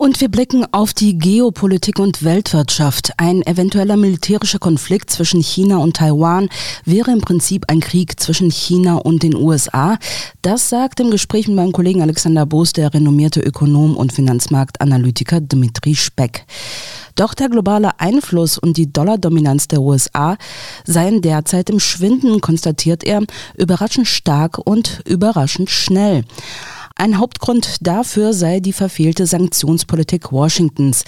Und wir blicken auf die Geopolitik und Weltwirtschaft. Ein eventueller militärischer Konflikt zwischen China und Taiwan wäre im Prinzip ein Krieg zwischen China und den USA. Das sagt im Gespräch mit meinem Kollegen Alexander Boos der renommierte Ökonom und Finanzmarktanalytiker Dmitri Speck. Doch der globale Einfluss und die Dollardominanz der USA seien derzeit im Schwinden, konstatiert er, überraschend stark und überraschend schnell. Ein Hauptgrund dafür sei die verfehlte Sanktionspolitik Washingtons.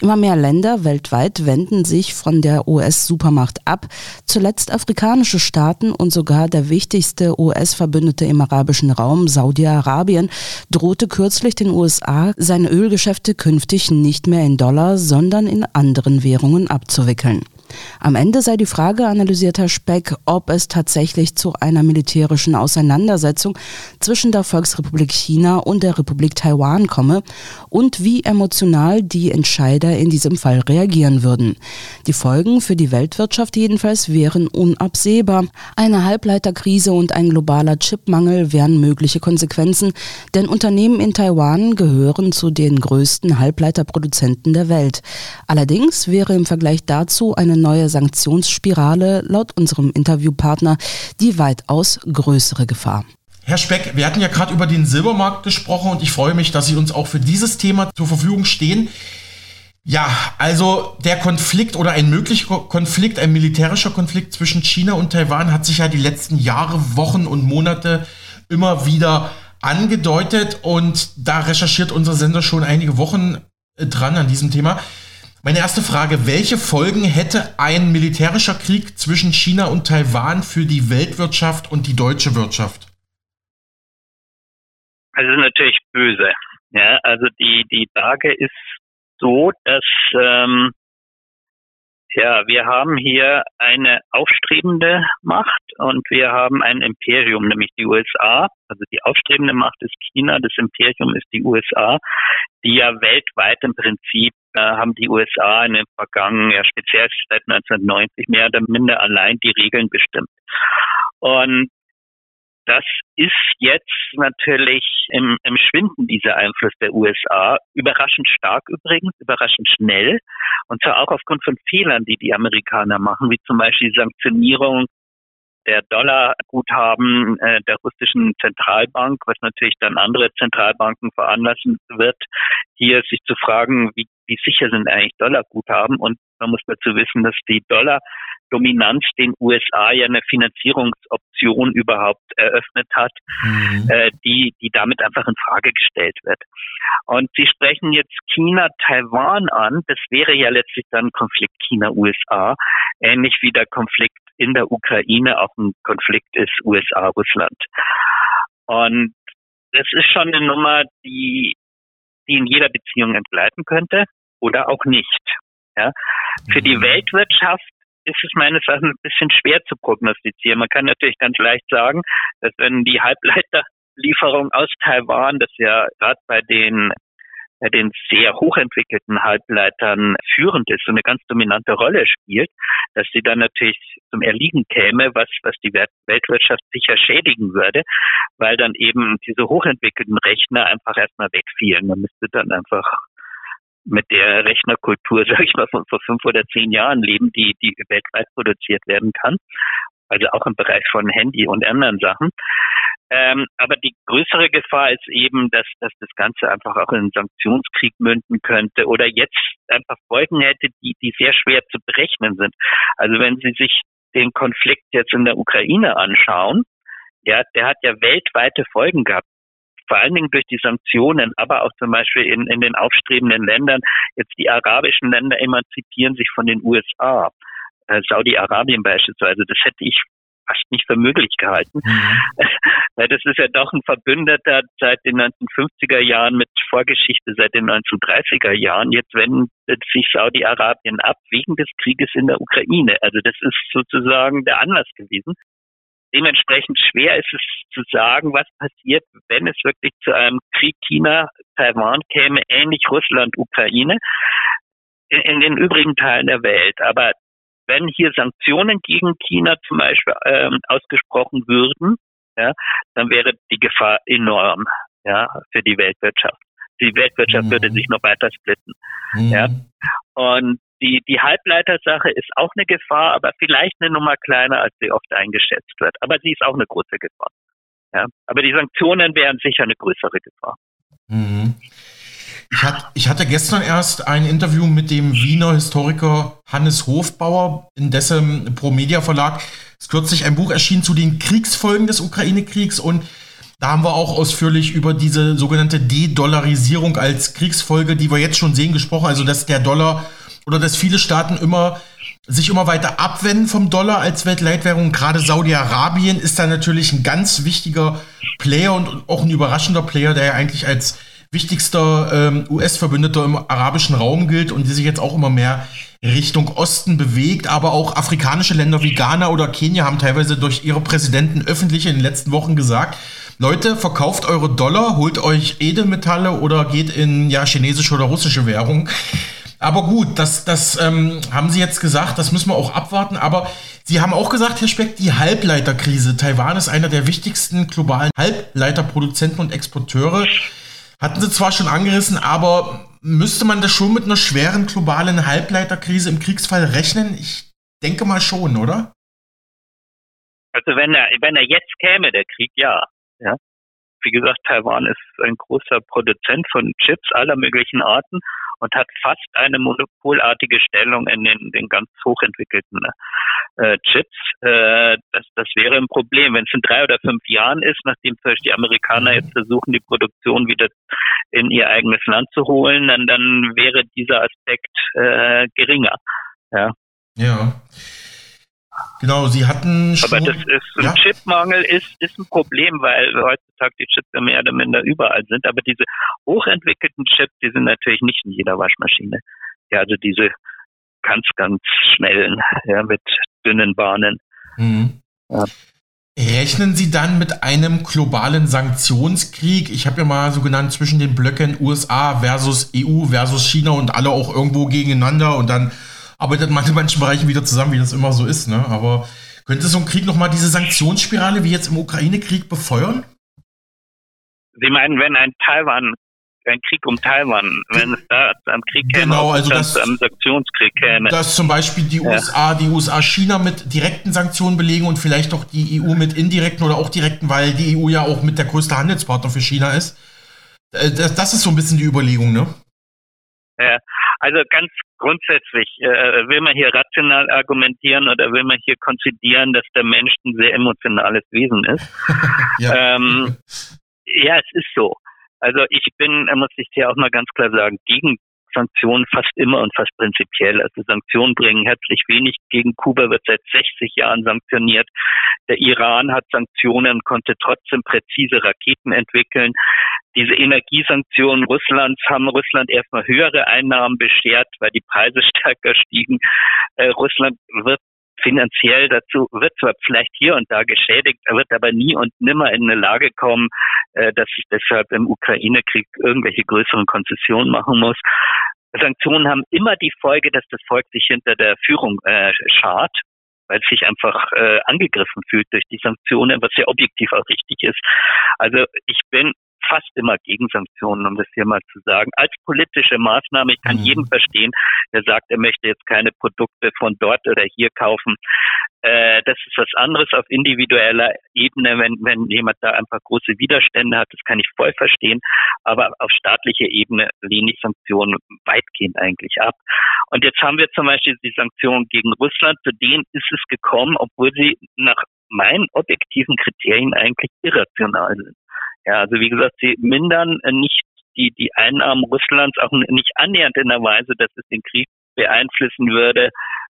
Immer mehr Länder weltweit wenden sich von der US-Supermacht ab. Zuletzt afrikanische Staaten und sogar der wichtigste US-Verbündete im arabischen Raum, Saudi-Arabien, drohte kürzlich den USA, seine Ölgeschäfte künftig nicht mehr in Dollar, sondern in anderen Währungen abzuwickeln. Am Ende sei die Frage, analysiert Herr Speck, ob es tatsächlich zu einer militärischen Auseinandersetzung zwischen der Volksrepublik China und der Republik Taiwan komme und wie emotional die Entscheider in diesem Fall reagieren würden. Die Folgen für die Weltwirtschaft jedenfalls wären unabsehbar. Eine Halbleiterkrise und ein globaler Chipmangel wären mögliche Konsequenzen, denn Unternehmen in Taiwan gehören zu den größten Halbleiterproduzenten der Welt. Allerdings wäre im Vergleich dazu eine neue Sanktionsspirale laut unserem Interviewpartner die weitaus größere Gefahr. Herr Speck, wir hatten ja gerade über den Silbermarkt gesprochen und ich freue mich, dass Sie uns auch für dieses Thema zur Verfügung stehen. Ja, also der Konflikt oder ein möglicher Konflikt, ein militärischer Konflikt zwischen China und Taiwan hat sich ja die letzten Jahre, Wochen und Monate immer wieder angedeutet und da recherchiert unser Sender schon einige Wochen dran an diesem Thema. Meine erste Frage, welche Folgen hätte ein militärischer Krieg zwischen China und Taiwan für die Weltwirtschaft und die deutsche Wirtschaft? Also natürlich böse. Ja, also die, die Lage ist so, dass ähm, ja, wir haben hier eine aufstrebende Macht und wir haben ein Imperium, nämlich die USA. Also die aufstrebende Macht ist China, das Imperium ist die USA, die ja weltweit im Prinzip äh, haben die USA in den vergangenen, ja speziell seit 1990 mehr oder minder allein die Regeln bestimmt. Und das ist jetzt natürlich im, im Schwinden dieser Einfluss der USA überraschend stark übrigens, überraschend schnell. Und zwar auch aufgrund von Fehlern, die die Amerikaner machen, wie zum Beispiel die Sanktionierung der Dollarguthaben äh, der russischen Zentralbank, was natürlich dann andere Zentralbanken veranlassen wird, hier sich zu fragen, wie, wie sicher sind eigentlich Dollarguthaben und man muss dazu wissen, dass die Dollar Dominanz den USA ja eine Finanzierungsoption überhaupt eröffnet hat, mhm. äh, die, die damit einfach in Frage gestellt wird. Und Sie sprechen jetzt China, Taiwan an. Das wäre ja letztlich dann Konflikt China-USA, ähnlich wie der Konflikt in der Ukraine auch ein Konflikt ist USA-Russland. Und das ist schon eine Nummer, die, die in jeder Beziehung entgleiten könnte oder auch nicht. Ja. Für die mhm. Weltwirtschaft ist es meines Erachtens ein bisschen schwer zu prognostizieren. Man kann natürlich ganz leicht sagen, dass wenn die Halbleiterlieferung aus Taiwan, das ja gerade bei den bei den sehr hochentwickelten Halbleitern führend ist und eine ganz dominante Rolle spielt, dass sie dann natürlich zum Erliegen käme, was, was die Weltwirtschaft sicher schädigen würde, weil dann eben diese hochentwickelten Rechner einfach erstmal wegfielen. Man müsste dann einfach mit der Rechnerkultur, sag ich mal, von vor fünf oder zehn Jahren leben, die, die weltweit produziert werden kann. Also auch im Bereich von Handy und anderen Sachen. Ähm, aber die größere Gefahr ist eben, dass, dass das Ganze einfach auch in einen Sanktionskrieg münden könnte oder jetzt einfach Folgen hätte, die, die sehr schwer zu berechnen sind. Also wenn Sie sich den Konflikt jetzt in der Ukraine anschauen, ja, der hat ja weltweite Folgen gehabt vor allen Dingen durch die Sanktionen, aber auch zum Beispiel in, in den aufstrebenden Ländern. Jetzt die arabischen Länder emanzipieren sich von den USA. Äh, Saudi-Arabien beispielsweise, das hätte ich fast nicht für möglich gehalten. Mhm. Das ist ja doch ein Verbündeter seit den 1950er Jahren mit Vorgeschichte seit den 1930er Jahren. Jetzt wendet sich Saudi-Arabien ab wegen des Krieges in der Ukraine. Also das ist sozusagen der Anlass gewesen. Dementsprechend schwer ist es zu sagen, was passiert, wenn es wirklich zu einem Krieg China-Taiwan käme, ähnlich Russland-Ukraine, in, in, den übrigen Teilen der Welt. Aber wenn hier Sanktionen gegen China zum Beispiel ähm, ausgesprochen würden, ja, dann wäre die Gefahr enorm, ja, für die Weltwirtschaft. Die Weltwirtschaft mhm. würde sich noch weiter splitten, mhm. ja. Und die, die Halbleitersache ist auch eine Gefahr, aber vielleicht eine Nummer kleiner, als sie oft eingeschätzt wird. Aber sie ist auch eine große Gefahr. Ja. Aber die Sanktionen wären sicher eine größere Gefahr. Mhm. Ich, hat, ich hatte gestern erst ein Interview mit dem Wiener Historiker Hannes Hofbauer, in dessen Pro Media Verlag ist kürzlich ein Buch erschienen zu den Kriegsfolgen des Ukraine-Kriegs und da haben wir auch ausführlich über diese sogenannte De-Dollarisierung als Kriegsfolge, die wir jetzt schon sehen, gesprochen. Also, dass der Dollar oder dass viele Staaten immer sich immer weiter abwenden vom Dollar als Weltleitwährung. Gerade Saudi-Arabien ist da natürlich ein ganz wichtiger Player und auch ein überraschender Player, der ja eigentlich als wichtigster ähm, US-Verbündeter im arabischen Raum gilt und die sich jetzt auch immer mehr Richtung Osten bewegt. Aber auch afrikanische Länder wie Ghana oder Kenia haben teilweise durch ihre Präsidenten öffentlich in den letzten Wochen gesagt, Leute, verkauft eure Dollar, holt euch Edelmetalle oder geht in ja, chinesische oder russische Währung. Aber gut, das, das ähm, haben Sie jetzt gesagt, das müssen wir auch abwarten. Aber Sie haben auch gesagt, Herr Speck, die Halbleiterkrise. Taiwan ist einer der wichtigsten globalen Halbleiterproduzenten und Exporteure. Hatten Sie zwar schon angerissen, aber müsste man das schon mit einer schweren globalen Halbleiterkrise im Kriegsfall rechnen? Ich denke mal schon, oder? Also wenn er, wenn er jetzt käme, der Krieg, ja. ja. Wie gesagt, Taiwan ist ein großer Produzent von Chips aller möglichen Arten und hat fast eine monopolartige Stellung in den, den ganz hochentwickelten äh, Chips. Äh, das, das wäre ein Problem. Wenn es in drei oder fünf Jahren ist, nachdem zum Beispiel die Amerikaner jetzt versuchen, die Produktion wieder in ihr eigenes Land zu holen, dann, dann wäre dieser Aspekt äh, geringer. Ja. Ja. Genau, Sie hatten schon. Aber das ist, ja? ein Chipmangel ist, ist ein Problem, weil heutzutage die Chips ja mehr oder minder überall sind. Aber diese hochentwickelten Chips, die sind natürlich nicht in jeder Waschmaschine. Ja, also diese ganz, ganz schnellen, ja, mit dünnen Bahnen. Mhm. Ja. Rechnen Sie dann mit einem globalen Sanktionskrieg? Ich habe ja mal so genannt zwischen den Blöcken USA versus EU versus China und alle auch irgendwo gegeneinander und dann arbeitet man in manchen Bereichen wieder zusammen, wie das immer so ist. Ne? Aber könnte so ein Krieg nochmal diese Sanktionsspirale wie jetzt im Ukraine-Krieg befeuern? Sie meinen, wenn ein Taiwan, ein Krieg um Taiwan, wenn es da einem Krieg käme, genau, also das, einem Sanktionskrieg käme. Dass zum Beispiel die ja. USA, die USA China mit direkten Sanktionen belegen und vielleicht auch die EU mit indirekten oder auch direkten, weil die EU ja auch mit der größte Handelspartner für China ist. Äh, das, das ist so ein bisschen die Überlegung, ne? Ja, also ganz grundsätzlich äh, will man hier rational argumentieren oder will man hier konzidieren, dass der Mensch ein sehr emotionales Wesen ist. ja. Ähm, ja, es ist so. Also ich bin, muss ich hier auch mal ganz klar sagen, gegen Sanktionen fast immer und fast prinzipiell. Also Sanktionen bringen herzlich wenig. Gegen Kuba wird seit 60 Jahren sanktioniert. Der Iran hat Sanktionen, konnte trotzdem präzise Raketen entwickeln. Diese Energiesanktionen Russlands haben Russland erstmal höhere Einnahmen beschert, weil die Preise stärker stiegen. Äh, Russland wird finanziell dazu, wird zwar vielleicht hier und da geschädigt, wird aber nie und nimmer in eine Lage kommen, äh, dass es deshalb im Ukraine-Krieg irgendwelche größeren Konzessionen machen muss. Sanktionen haben immer die Folge, dass das Volk sich hinter der Führung äh, schart, weil es sich einfach äh, angegriffen fühlt durch die Sanktionen, was ja objektiv auch richtig ist. Also ich bin fast immer gegen Sanktionen, um das hier mal zu sagen. Als politische Maßnahme, ich kann mhm. jeden verstehen, der sagt, er möchte jetzt keine Produkte von dort oder hier kaufen. Äh, das ist was anderes auf individueller Ebene, wenn, wenn jemand da einfach große Widerstände hat, das kann ich voll verstehen. Aber auf staatlicher Ebene lehne ich Sanktionen weitgehend eigentlich ab. Und jetzt haben wir zum Beispiel die Sanktionen gegen Russland, zu denen ist es gekommen, obwohl sie nach meinen objektiven Kriterien eigentlich irrational sind. Ja, also wie gesagt, sie mindern nicht die, die Einnahmen Russlands auch nicht annähernd in der Weise, dass es den Krieg beeinflussen würde.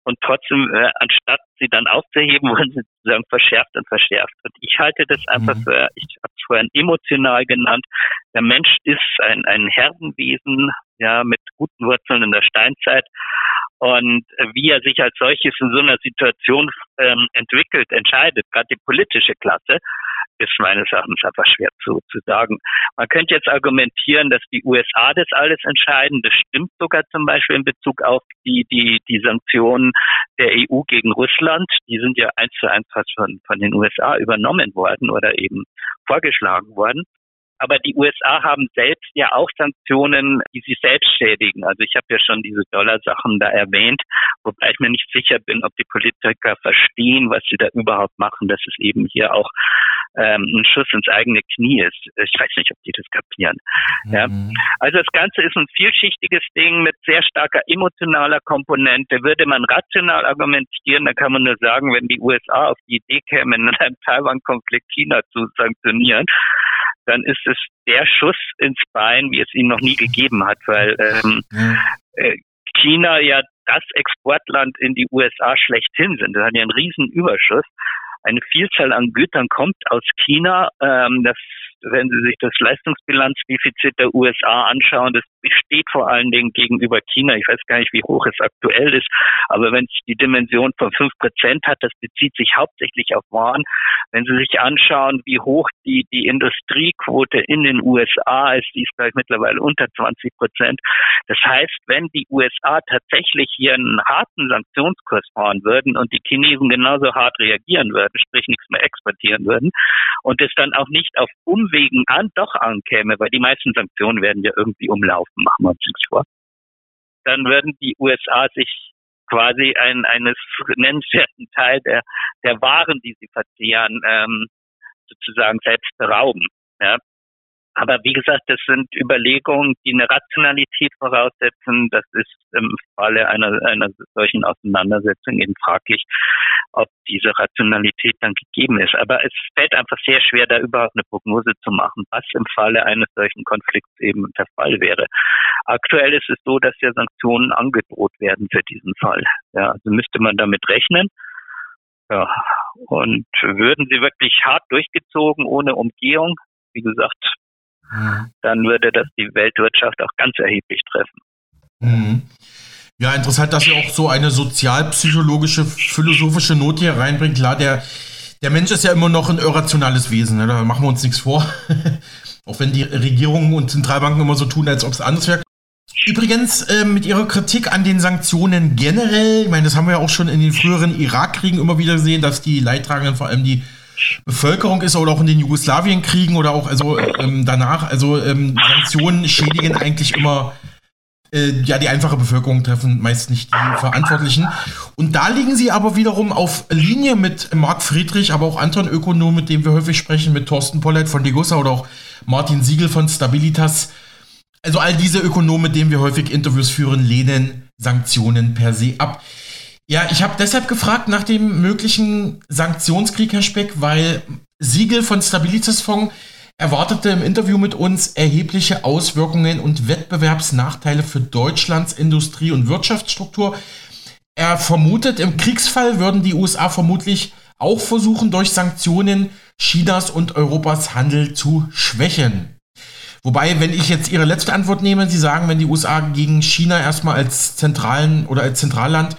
Und trotzdem, äh, anstatt sie dann aufzuheben, wurden sie sozusagen verschärft und verschärft. Und ich halte das einfach mhm. für, ich habe es vorhin emotional genannt, der Mensch ist ein, ein Herdenwesen, ja, mit guten Wurzeln in der Steinzeit. Und wie er sich als solches in so einer Situation ähm, entwickelt, entscheidet, gerade die politische Klasse, ist meines Erachtens einfach schwer zu, zu sagen. Man könnte jetzt argumentieren, dass die USA das alles entscheiden. Das stimmt sogar zum Beispiel in Bezug auf die, die, die Sanktionen der EU gegen Russland. Die sind ja eins zu eins fast von, von den USA übernommen worden oder eben vorgeschlagen worden. Aber die USA haben selbst ja auch Sanktionen, die sie selbst schädigen. Also ich habe ja schon diese Dollar-Sachen da erwähnt, wobei ich mir nicht sicher bin, ob die Politiker verstehen, was sie da überhaupt machen, dass es eben hier auch ähm, ein Schuss ins eigene Knie ist. Ich weiß nicht, ob die das kapieren. Mhm. Ja. Also das Ganze ist ein vielschichtiges Ding mit sehr starker emotionaler Komponente. Würde man rational argumentieren, dann kann man nur sagen, wenn die USA auf die Idee kämen, in einem Taiwan-Konflikt China zu sanktionieren, dann ist es der Schuss ins Bein, wie es ihn noch nie gegeben hat, weil ähm, äh, China ja das Exportland in die USA schlechthin sind. Das hat ja einen riesen Überschuss. Eine Vielzahl an Gütern kommt aus China. Ähm, das wenn Sie sich das Leistungsbilanzdefizit der USA anschauen, das besteht vor allen Dingen gegenüber China. Ich weiß gar nicht, wie hoch es aktuell ist, aber wenn es die Dimension von fünf Prozent hat, das bezieht sich hauptsächlich auf Waren. Wenn Sie sich anschauen, wie hoch die, die Industriequote in den USA ist, die ist gleich mittlerweile unter 20 Prozent. Das heißt, wenn die USA tatsächlich hier einen harten Sanktionskurs fahren würden und die Chinesen genauso hart reagieren würden, sprich nichts mehr exportieren würden und es dann auch nicht auf um Umwegen an, doch ankäme, weil die meisten Sanktionen werden ja irgendwie umlaufen, machen wir uns nichts vor, dann würden die USA sich quasi ein, eines nennenswerten Teil der, der Waren, die sie verzehren, ähm, sozusagen selbst berauben. Ja? Aber wie gesagt, das sind Überlegungen, die eine Rationalität voraussetzen. Das ist im Falle einer, einer solchen Auseinandersetzung eben fraglich, ob diese Rationalität dann gegeben ist. Aber es fällt einfach sehr schwer, da überhaupt eine Prognose zu machen, was im Falle eines solchen Konflikts eben der Fall wäre. Aktuell ist es so, dass ja Sanktionen angedroht werden für diesen Fall. Ja, also müsste man damit rechnen. Ja, und würden sie wirklich hart durchgezogen, ohne Umgehung, wie gesagt, Mhm. dann würde das die Weltwirtschaft auch ganz erheblich treffen. Mhm. Ja, interessant, dass ihr auch so eine sozialpsychologische, philosophische Note hier reinbringt. Klar, der, der Mensch ist ja immer noch ein irrationales Wesen, ne? da machen wir uns nichts vor. auch wenn die Regierungen und Zentralbanken immer so tun, als ob es anders wäre. Übrigens, äh, mit Ihrer Kritik an den Sanktionen generell, ich meine, das haben wir ja auch schon in den früheren Irakkriegen immer wieder gesehen, dass die Leidtragenden, vor allem die Bevölkerung ist oder auch in den Jugoslawienkriegen oder auch also ähm, danach, also ähm, Sanktionen schädigen eigentlich immer äh, ja die einfache Bevölkerung treffen meist nicht die Verantwortlichen. Und da liegen sie aber wiederum auf Linie mit Marc Friedrich, aber auch anderen Ökonomen, mit denen wir häufig sprechen, mit Thorsten Pollett von Degussa oder auch Martin Siegel von Stabilitas. Also all diese Ökonomen, mit denen wir häufig Interviews führen, lehnen Sanktionen per se ab. Ja, ich habe deshalb gefragt nach dem möglichen Sanktionskrieg, Herr Speck, weil Siegel von Stabilitas Fonds erwartete im Interview mit uns erhebliche Auswirkungen und Wettbewerbsnachteile für Deutschlands Industrie- und Wirtschaftsstruktur. Er vermutet, im Kriegsfall würden die USA vermutlich auch versuchen, durch Sanktionen Chinas und Europas Handel zu schwächen. Wobei, wenn ich jetzt Ihre letzte Antwort nehme, Sie sagen, wenn die USA gegen China erstmal als zentralen oder als Zentralland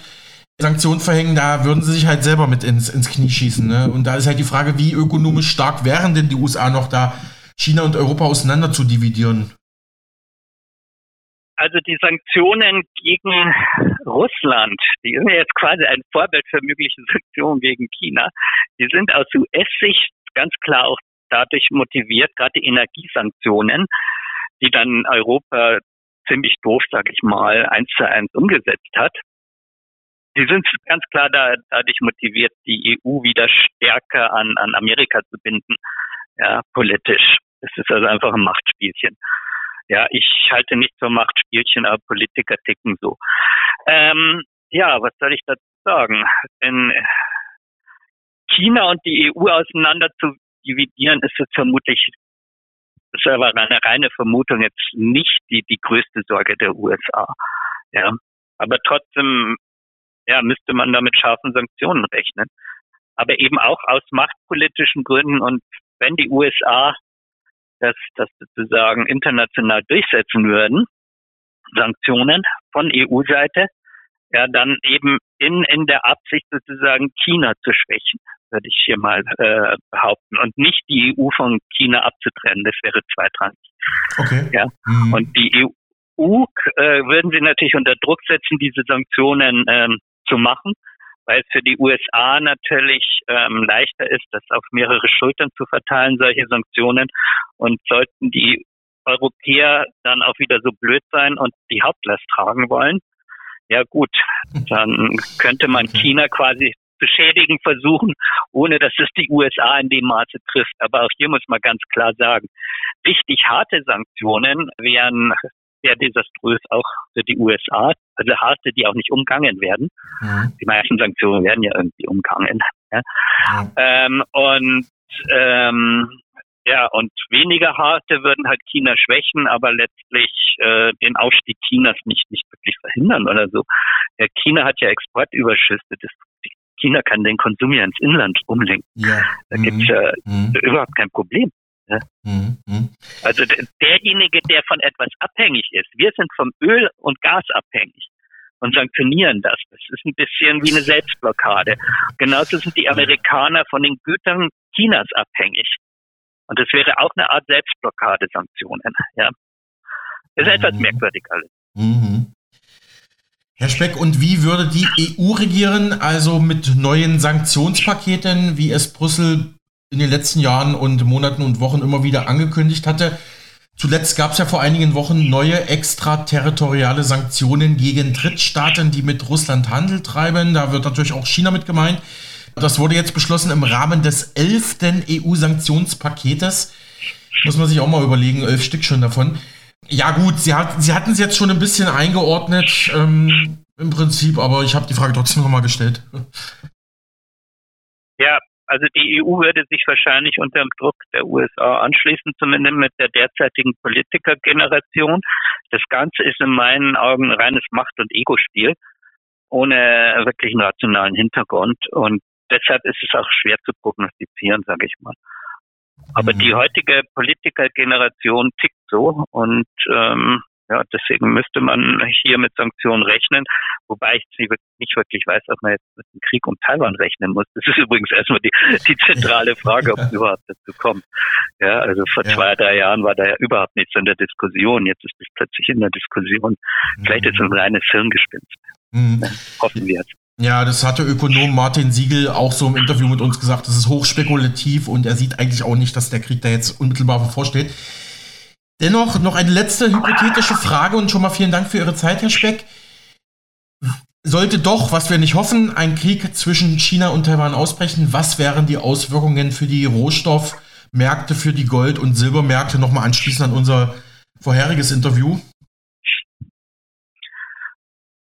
Sanktionen verhängen, da würden sie sich halt selber mit ins, ins Knie schießen. Ne? Und da ist halt die Frage, wie ökonomisch stark wären denn die USA noch da, China und Europa auseinander zu dividieren? Also die Sanktionen gegen Russland, die sind ja jetzt quasi ein Vorbild für mögliche Sanktionen gegen China, die sind aus US-Sicht ganz klar auch dadurch motiviert, gerade die Energiesanktionen, die dann Europa ziemlich doof, sag ich mal, eins zu eins umgesetzt hat, Sie sind ganz klar da, dadurch motiviert, die EU wieder stärker an, an Amerika zu binden, ja, politisch. Es ist also einfach ein Machtspielchen. Ja, ich halte nicht für Machtspielchen, aber Politiker ticken so. Ähm, ja, was soll ich dazu sagen? In China und die EU auseinander zu dividieren, ist es vermutlich, das ist aber eine reine Vermutung, jetzt nicht die, die größte Sorge der USA. Ja, aber trotzdem ja, müsste man da mit scharfen Sanktionen rechnen. Aber eben auch aus machtpolitischen Gründen und wenn die USA das, das sozusagen international durchsetzen würden, Sanktionen von EU-Seite, ja, dann eben in, in der Absicht sozusagen China zu schwächen. würde ich hier mal äh, behaupten. Und nicht die EU von China abzutrennen, das wäre zweitrangig. Okay. Ja. Mhm. Und die EU äh, würden sie natürlich unter Druck setzen, diese Sanktionen ähm, zu machen, weil es für die USA natürlich ähm, leichter ist, das auf mehrere Schultern zu verteilen, solche Sanktionen. Und sollten die Europäer dann auch wieder so blöd sein und die Hauptlast tragen wollen, ja gut, dann könnte man China quasi beschädigen versuchen, ohne dass es die USA in dem Maße trifft. Aber auch hier muss man ganz klar sagen, richtig harte Sanktionen wären sehr desaströs auch für die USA, also harte, die auch nicht umgangen werden. Mhm. Die meisten Sanktionen werden ja irgendwie umgangen. Ja. Mhm. Ähm, und ähm, ja, und weniger harte würden halt China schwächen, aber letztlich äh, den Aufstieg Chinas nicht, nicht wirklich verhindern oder so. Ja, China hat ja Exportüberschüsse. Das, China kann den Konsum ja ins Inland umlenken. Ja. Da mhm. gibt's ja mhm. überhaupt kein Problem. Ja? Mhm. mhm. Also derjenige, der von etwas abhängig ist, wir sind vom Öl und Gas abhängig und sanktionieren das. Das ist ein bisschen wie eine Selbstblockade. Genauso sind die Amerikaner von den Gütern Chinas abhängig. Und das wäre auch eine Art Selbstblockade Sanktionen. Ja. Das ist mhm. etwas merkwürdig alles. Mhm. Herr Speck, und wie würde die EU regieren, also mit neuen Sanktionspaketen, wie es Brüssel in den letzten Jahren und Monaten und Wochen immer wieder angekündigt hatte? Zuletzt gab es ja vor einigen Wochen neue extraterritoriale Sanktionen gegen Drittstaaten, die mit Russland Handel treiben. Da wird natürlich auch China mit gemeint. Das wurde jetzt beschlossen im Rahmen des elften EU-Sanktionspaketes. Muss man sich auch mal überlegen, elf Stück schon davon. Ja gut, sie, hat, sie hatten es jetzt schon ein bisschen eingeordnet ähm, im Prinzip, aber ich habe die Frage trotzdem nochmal gestellt. Ja, also die EU würde sich wahrscheinlich unter dem Druck der USA anschließen, zumindest mit der derzeitigen Politikergeneration. Das Ganze ist in meinen Augen reines Macht- und Ego-Spiel ohne wirklichen rationalen Hintergrund. Und deshalb ist es auch schwer zu prognostizieren, sage ich mal. Aber mhm. die heutige Politikergeneration tickt so und ähm, ja, deswegen müsste man hier mit Sanktionen rechnen, wobei ich nicht wirklich weiß, ob man jetzt mit dem Krieg um Taiwan rechnen muss. Das ist übrigens erstmal die, die zentrale Frage, ob es überhaupt dazu kommt. Ja, also vor ja. zwei, drei Jahren war da ja überhaupt nichts in der Diskussion. Jetzt ist es plötzlich in der Diskussion. Vielleicht ist es ein reines Hirngespinst. Mhm. Hoffen wir es. Ja, das hatte Ökonom Martin Siegel auch so im Interview mit uns gesagt. Das ist hochspekulativ und er sieht eigentlich auch nicht, dass der Krieg da jetzt unmittelbar bevorsteht. Dennoch noch eine letzte hypothetische Frage und schon mal vielen Dank für Ihre Zeit, Herr Speck. Sollte doch, was wir nicht hoffen, ein Krieg zwischen China und Taiwan ausbrechen, was wären die Auswirkungen für die Rohstoffmärkte, für die Gold- und Silbermärkte? Nochmal anschließend an unser vorheriges Interview.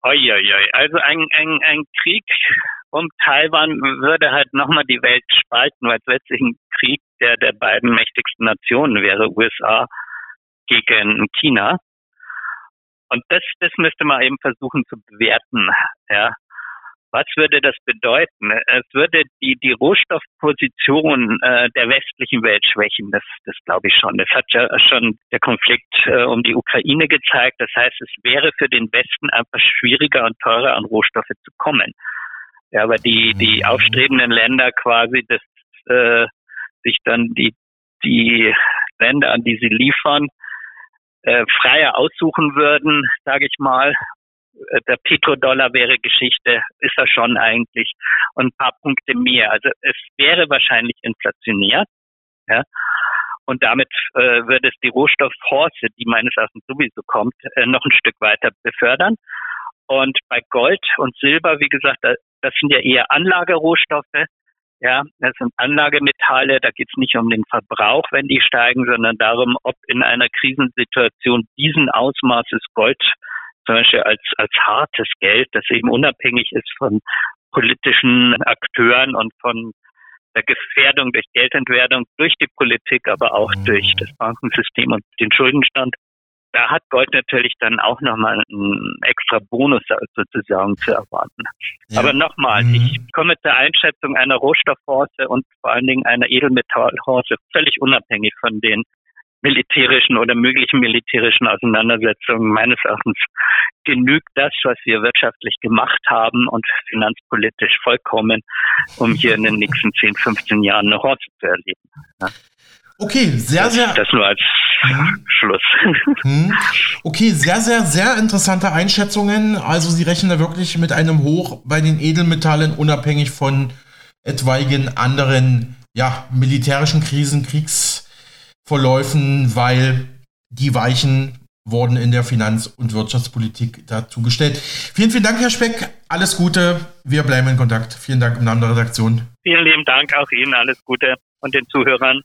Uiuiui. Also ein, ein, ein Krieg um Taiwan würde halt nochmal die Welt spalten, weil es letztlich ein Krieg der, der beiden mächtigsten Nationen wäre, USA gegen China. Und das, das müsste man eben versuchen zu bewerten. Ja. Was würde das bedeuten? Es würde die, die Rohstoffposition äh, der westlichen Welt schwächen. Das, das glaube ich schon. Das hat ja schon der Konflikt äh, um die Ukraine gezeigt. Das heißt, es wäre für den Westen einfach schwieriger und teurer an Rohstoffe zu kommen. Ja, aber die, die mhm. aufstrebenden Länder quasi, das äh, sich dann die, die Länder, an die sie liefern, äh, freier aussuchen würden, sage ich mal, äh, der Petrodollar wäre Geschichte, ist er schon eigentlich und ein paar Punkte mehr. Also es wäre wahrscheinlich inflationär, ja. Und damit äh, würde es die Rohstoffhorse, die meines Erachtens sowieso kommt, äh, noch ein Stück weiter befördern. Und bei Gold und Silber, wie gesagt, das sind ja eher Anlagerohstoffe. Ja, das sind Anlagemetalle. Da geht es nicht um den Verbrauch, wenn die steigen, sondern darum, ob in einer Krisensituation diesen Ausmaßes Gold zum Beispiel als, als hartes Geld, das eben unabhängig ist von politischen Akteuren und von der Gefährdung durch Geldentwertung, durch die Politik, aber auch durch das Bankensystem und den Schuldenstand. Da hat Gold natürlich dann auch nochmal einen extra Bonus sozusagen zu erwarten. Ja. Aber nochmal, mhm. ich komme zur Einschätzung einer Rohstoffhorse und vor allen Dingen einer Edelmetallhorse völlig unabhängig von den militärischen oder möglichen militärischen Auseinandersetzungen meines Erachtens genügt das, was wir wirtschaftlich gemacht haben und finanzpolitisch vollkommen, um hier in den nächsten 10, 15 Jahren eine Horse zu erleben. Ja. Okay, sehr, sehr. Das nur als mhm. Schluss. Okay, sehr, sehr, sehr interessante Einschätzungen. Also Sie rechnen da wirklich mit einem Hoch bei den Edelmetallen, unabhängig von etwaigen anderen ja, militärischen Krisen, Kriegsverläufen, weil die Weichen wurden in der Finanz- und Wirtschaftspolitik dazu gestellt. Vielen, vielen Dank, Herr Speck. Alles Gute. Wir bleiben in Kontakt. Vielen Dank im Namen der Redaktion. Vielen lieben Dank auch Ihnen. Alles Gute und den Zuhörern.